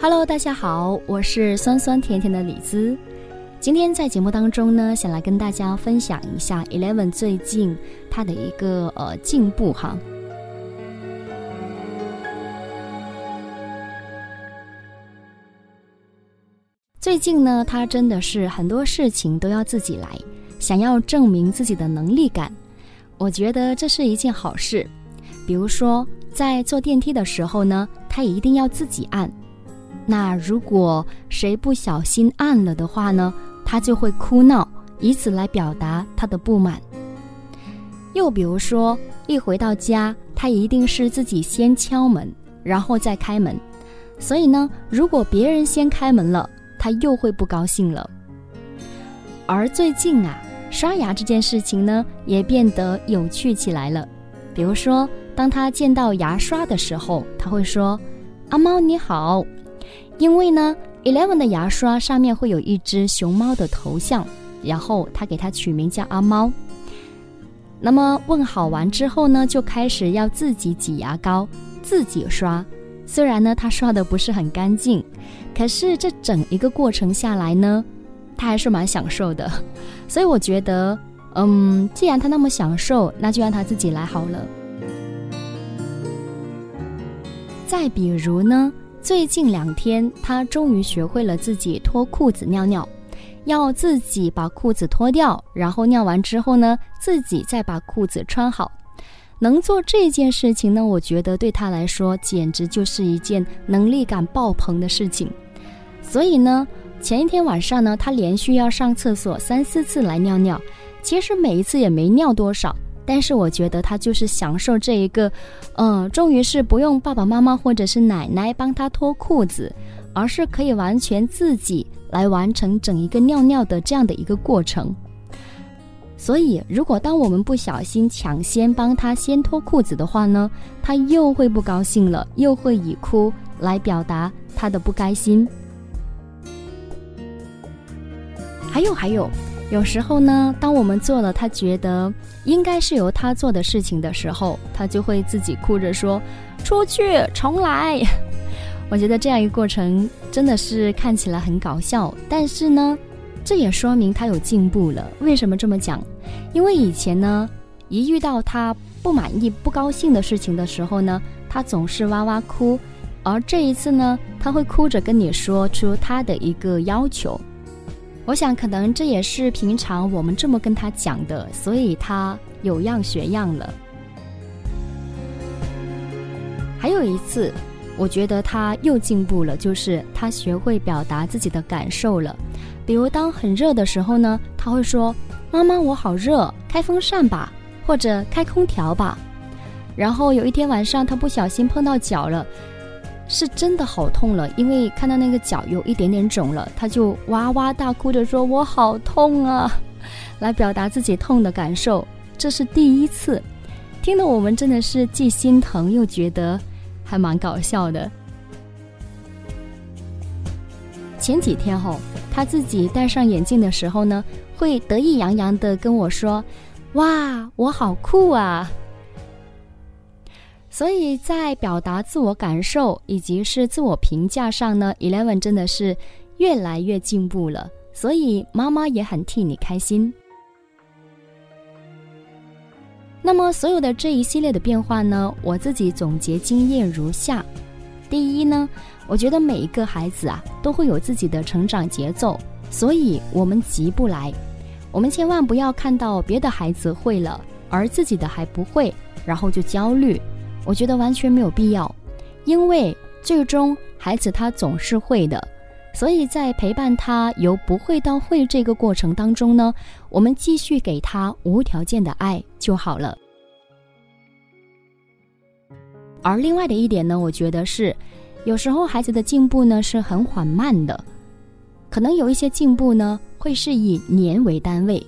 Hello，大家好，我是酸酸甜甜的李子。今天在节目当中呢，想来跟大家分享一下 Eleven 最近他的一个呃进步哈。最近呢，他真的是很多事情都要自己来，想要证明自己的能力感。我觉得这是一件好事。比如说，在坐电梯的时候呢，他也一定要自己按。那如果谁不小心按了的话呢，他就会哭闹，以此来表达他的不满。又比如说，一回到家，他一定是自己先敲门，然后再开门。所以呢，如果别人先开门了，他又会不高兴了。而最近啊，刷牙这件事情呢，也变得有趣起来了。比如说，当他见到牙刷的时候，他会说：“阿猫你好。”因为呢，Eleven 的牙刷上面会有一只熊猫的头像，然后他给它取名叫阿猫。那么问好完之后呢，就开始要自己挤牙膏，自己刷。虽然呢，他刷的不是很干净，可是这整一个过程下来呢，他还是蛮享受的。所以我觉得，嗯，既然他那么享受，那就让他自己来好了。再比如呢？最近两天，他终于学会了自己脱裤子尿尿，要自己把裤子脱掉，然后尿完之后呢，自己再把裤子穿好。能做这件事情呢，我觉得对他来说简直就是一件能力感爆棚的事情。所以呢，前一天晚上呢，他连续要上厕所三四次来尿尿，其实每一次也没尿多少。但是我觉得他就是享受这一个，嗯，终于是不用爸爸妈妈或者是奶奶帮他脱裤子，而是可以完全自己来完成整一个尿尿的这样的一个过程。所以，如果当我们不小心抢先帮他先脱裤子的话呢，他又会不高兴了，又会以哭来表达他的不开心。还有还有。有时候呢，当我们做了他觉得应该是由他做的事情的时候，他就会自己哭着说：“出去，重来。”我觉得这样一个过程真的是看起来很搞笑，但是呢，这也说明他有进步了。为什么这么讲？因为以前呢，一遇到他不满意、不高兴的事情的时候呢，他总是哇哇哭，而这一次呢，他会哭着跟你说出他的一个要求。我想，可能这也是平常我们这么跟他讲的，所以他有样学样了。还有一次，我觉得他又进步了，就是他学会表达自己的感受了。比如，当很热的时候呢，他会说：“妈妈，我好热，开风扇吧，或者开空调吧。”然后有一天晚上，他不小心碰到脚了。是真的好痛了，因为看到那个脚有一点点肿了，他就哇哇大哭着说：“我好痛啊！” 来表达自己痛的感受。这是第一次，听得我们真的是既心疼又觉得还蛮搞笑的。前几天后，他自己戴上眼镜的时候呢，会得意洋洋的跟我说：“哇，我好酷啊！”所以在表达自我感受以及是自我评价上呢，Eleven 真的是越来越进步了。所以妈妈也很替你开心。那么所有的这一系列的变化呢，我自己总结经验如下：第一呢，我觉得每一个孩子啊都会有自己的成长节奏，所以我们急不来。我们千万不要看到别的孩子会了，而自己的还不会，然后就焦虑。我觉得完全没有必要，因为最终孩子他总是会的，所以在陪伴他由不会到会这个过程当中呢，我们继续给他无条件的爱就好了。而另外的一点呢，我觉得是，有时候孩子的进步呢是很缓慢的，可能有一些进步呢会是以年为单位，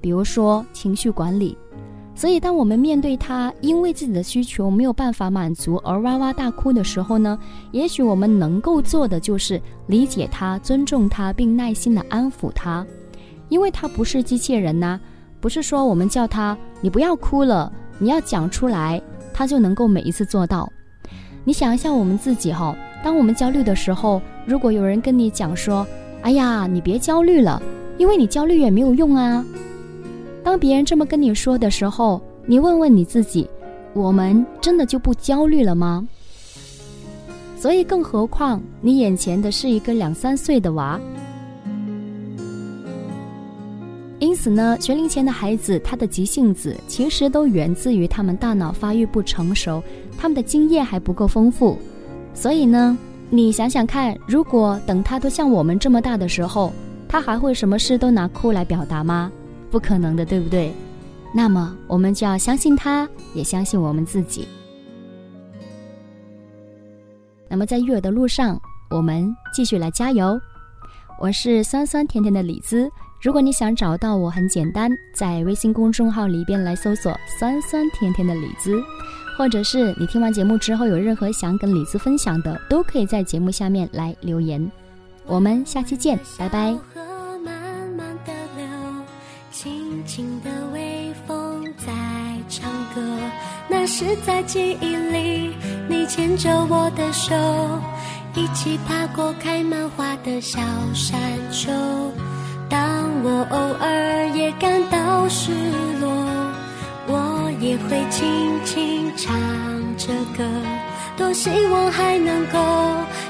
比如说情绪管理。所以，当我们面对他因为自己的需求没有办法满足而哇哇大哭的时候呢，也许我们能够做的就是理解他、尊重他，并耐心的安抚他，因为他不是机器人呐，不是说我们叫他你不要哭了，你要讲出来，他就能够每一次做到。你想一下，我们自己哈，当我们焦虑的时候，如果有人跟你讲说：“哎呀，你别焦虑了，因为你焦虑也没有用啊。”当别人这么跟你说的时候，你问问你自己：我们真的就不焦虑了吗？所以，更何况你眼前的是一个两三岁的娃。因此呢，学龄前的孩子，他的急性子其实都源自于他们大脑发育不成熟，他们的经验还不够丰富。所以呢，你想想看，如果等他都像我们这么大的时候，他还会什么事都拿哭来表达吗？不可能的，对不对？那么我们就要相信他，也相信我们自己。那么在育儿的路上，我们继续来加油。我是酸酸甜甜的李子，如果你想找到我，很简单，在微信公众号里边来搜索“酸酸甜甜的李子”。或者是你听完节目之后有任何想跟李子分享的，都可以在节目下面来留言。我们下期见，拜拜。是在记忆里，你牵着我的手，一起爬过开满花的小山丘。当我偶尔也感到失落。我也会轻轻唱着歌，多希望还能够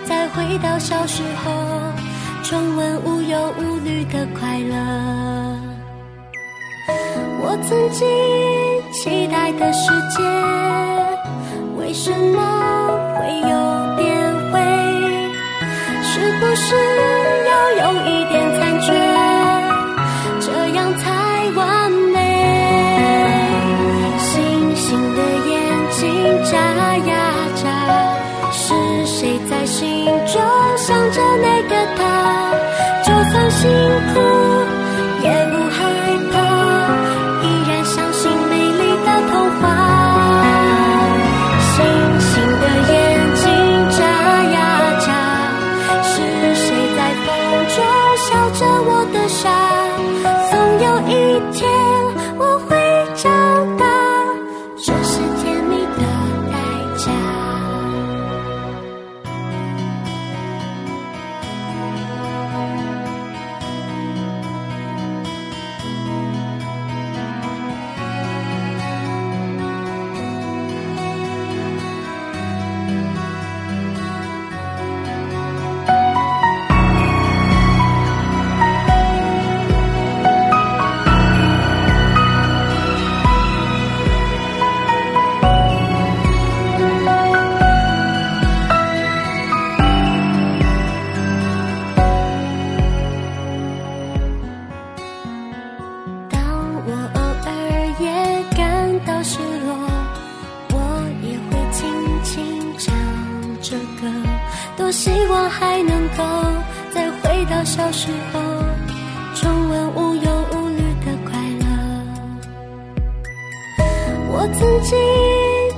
再回到小时候，重温无忧无虑的快乐。我曾经期待的世界为什么会有点灰是不是要有一点残缺？这样才完美星星的眼睛眨呀眨是谁在心中想着那个他？就算辛苦小时候，重温无忧无虑的快乐。我曾经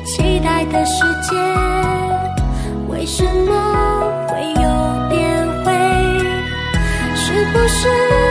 期待的世界，为什么会有点灰？是不是？